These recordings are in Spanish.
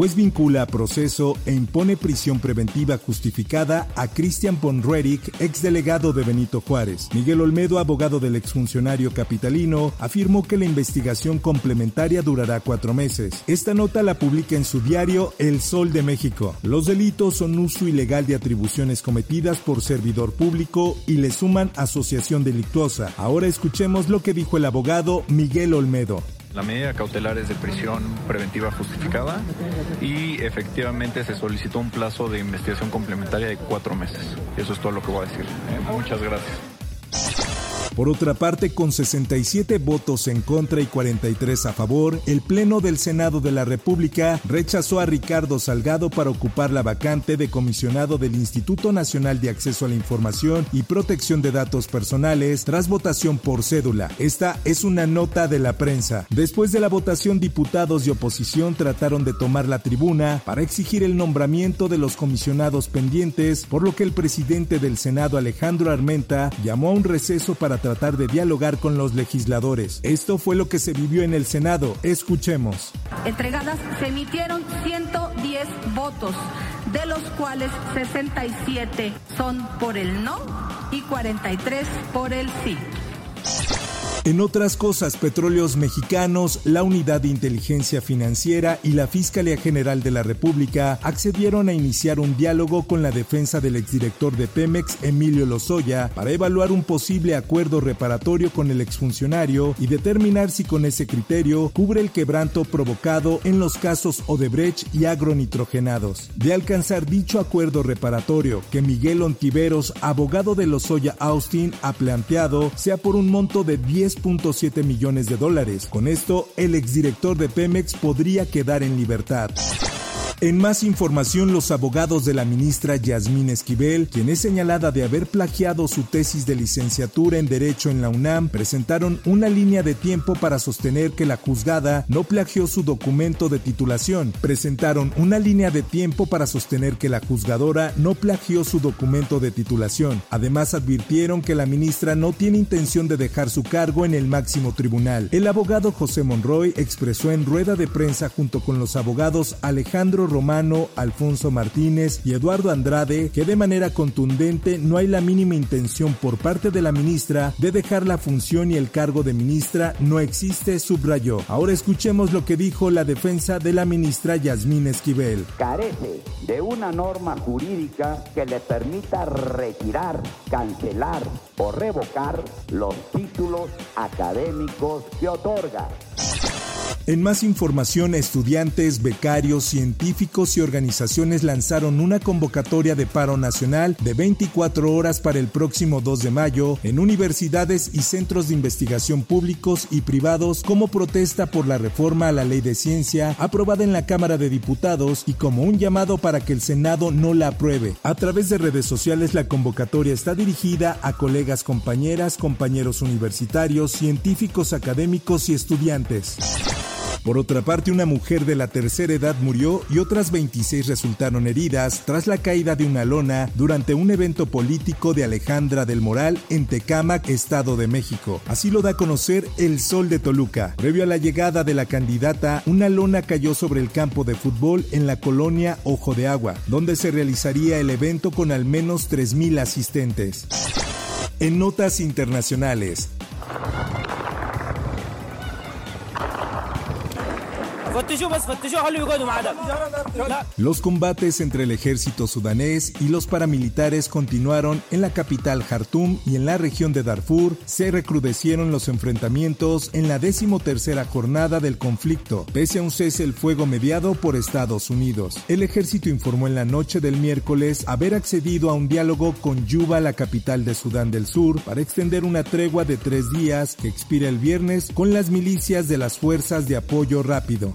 Juez vincula a proceso e impone prisión preventiva justificada a Christian von ex exdelegado de Benito Juárez. Miguel Olmedo, abogado del exfuncionario capitalino, afirmó que la investigación complementaria durará cuatro meses. Esta nota la publica en su diario El Sol de México. Los delitos son uso ilegal de atribuciones cometidas por servidor público y le suman asociación delictuosa. Ahora escuchemos lo que dijo el abogado Miguel Olmedo. La medida cautelar es de prisión preventiva justificada y efectivamente se solicitó un plazo de investigación complementaria de cuatro meses. Eso es todo lo que voy a decir. ¿eh? Muchas gracias. Por otra parte, con 67 votos en contra y 43 a favor, el Pleno del Senado de la República rechazó a Ricardo Salgado para ocupar la vacante de comisionado del Instituto Nacional de Acceso a la Información y Protección de Datos Personales tras votación por cédula. Esta es una nota de la prensa. Después de la votación, diputados de oposición trataron de tomar la tribuna para exigir el nombramiento de los comisionados pendientes, por lo que el presidente del Senado, Alejandro Armenta, llamó a un receso para tratar de dialogar con los legisladores. Esto fue lo que se vivió en el Senado. Escuchemos. Entregadas se emitieron 110 votos, de los cuales 67 son por el no y 43 por el sí. En otras cosas, Petróleos Mexicanos, la Unidad de Inteligencia Financiera y la Fiscalía General de la República accedieron a iniciar un diálogo con la defensa del exdirector de Pemex, Emilio Lozoya, para evaluar un posible acuerdo reparatorio con el exfuncionario y determinar si con ese criterio cubre el quebranto provocado en los casos Odebrecht y agronitrogenados. De alcanzar dicho acuerdo reparatorio que Miguel Ontiveros, abogado de Lozoya Austin, ha planteado, sea por un monto de 10 3.7 millones de dólares. Con esto, el exdirector de Pemex podría quedar en libertad. En más información, los abogados de la ministra Yasmín Esquivel, quien es señalada de haber plagiado su tesis de licenciatura en Derecho en la UNAM, presentaron una línea de tiempo para sostener que la juzgada no plagió su documento de titulación. Presentaron una línea de tiempo para sostener que la juzgadora no plagió su documento de titulación. Además, advirtieron que la ministra no tiene intención de dejar su cargo en el máximo tribunal. El abogado José Monroy expresó en rueda de prensa junto con los abogados Alejandro Romano, Alfonso Martínez y Eduardo Andrade que de manera contundente no hay la mínima intención por parte de la ministra de dejar la función y el cargo de ministra no existe, subrayó. Ahora escuchemos lo que dijo la defensa de la ministra Yasmín Esquivel. Carece de una norma jurídica que le permita retirar, cancelar o revocar los títulos académicos que otorga. En más información, estudiantes, becarios, científicos y organizaciones lanzaron una convocatoria de paro nacional de 24 horas para el próximo 2 de mayo en universidades y centros de investigación públicos y privados como protesta por la reforma a la ley de ciencia aprobada en la Cámara de Diputados y como un llamado para que el Senado no la apruebe. A través de redes sociales la convocatoria está dirigida a colegas, compañeras, compañeros universitarios, científicos, académicos y estudiantes. Por otra parte, una mujer de la tercera edad murió y otras 26 resultaron heridas tras la caída de una lona durante un evento político de Alejandra del Moral en Tecámac, Estado de México. Así lo da a conocer El Sol de Toluca. Previo a la llegada de la candidata, una lona cayó sobre el campo de fútbol en la colonia Ojo de Agua, donde se realizaría el evento con al menos 3.000 asistentes. En notas internacionales, Los combates entre el ejército sudanés y los paramilitares continuaron en la capital Jartum y en la región de Darfur se recrudecieron los enfrentamientos en la decimotercera jornada del conflicto, pese a un cese el fuego mediado por Estados Unidos. El ejército informó en la noche del miércoles haber accedido a un diálogo con Yuba, la capital de Sudán del Sur, para extender una tregua de tres días que expira el viernes con las milicias de las Fuerzas de Apoyo Rápido.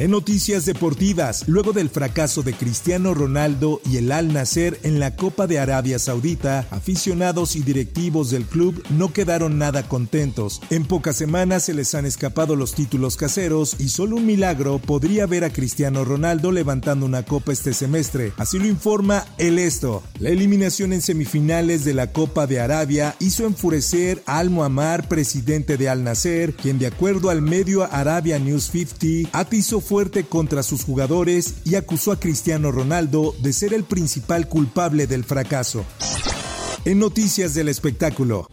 En noticias deportivas, luego del fracaso de Cristiano Ronaldo y el Al Nasser en la Copa de Arabia Saudita, aficionados y directivos del club no quedaron nada contentos. En pocas semanas se les han escapado los títulos caseros y solo un milagro podría ver a Cristiano Ronaldo levantando una copa este semestre. Así lo informa El Esto. La eliminación en semifinales de la Copa de Arabia hizo enfurecer a Al Muammar, presidente de Al Nasser, quien de acuerdo al medio Arabia News 50 atizó fuerte contra sus jugadores y acusó a Cristiano Ronaldo de ser el principal culpable del fracaso. En noticias del espectáculo.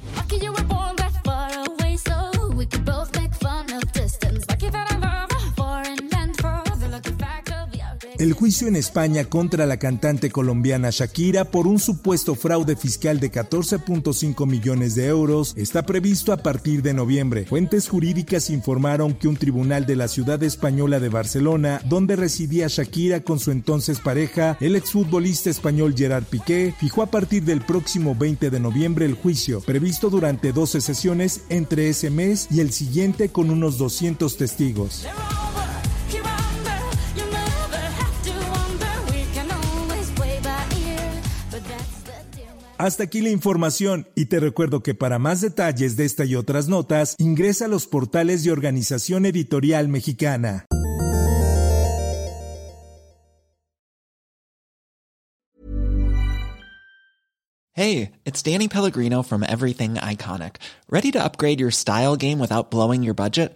El juicio en España contra la cantante colombiana Shakira por un supuesto fraude fiscal de 14.5 millones de euros está previsto a partir de noviembre. Fuentes jurídicas informaron que un tribunal de la ciudad española de Barcelona, donde residía Shakira con su entonces pareja, el exfutbolista español Gerard Piqué, fijó a partir del próximo 20 de noviembre el juicio, previsto durante 12 sesiones entre ese mes y el siguiente con unos 200 testigos. Hasta aquí la información y te recuerdo que para más detalles de esta y otras notas, ingresa a los portales de Organización Editorial Mexicana. Hey, it's Danny Pellegrino from Everything Iconic. Ready to upgrade your style game without blowing your budget?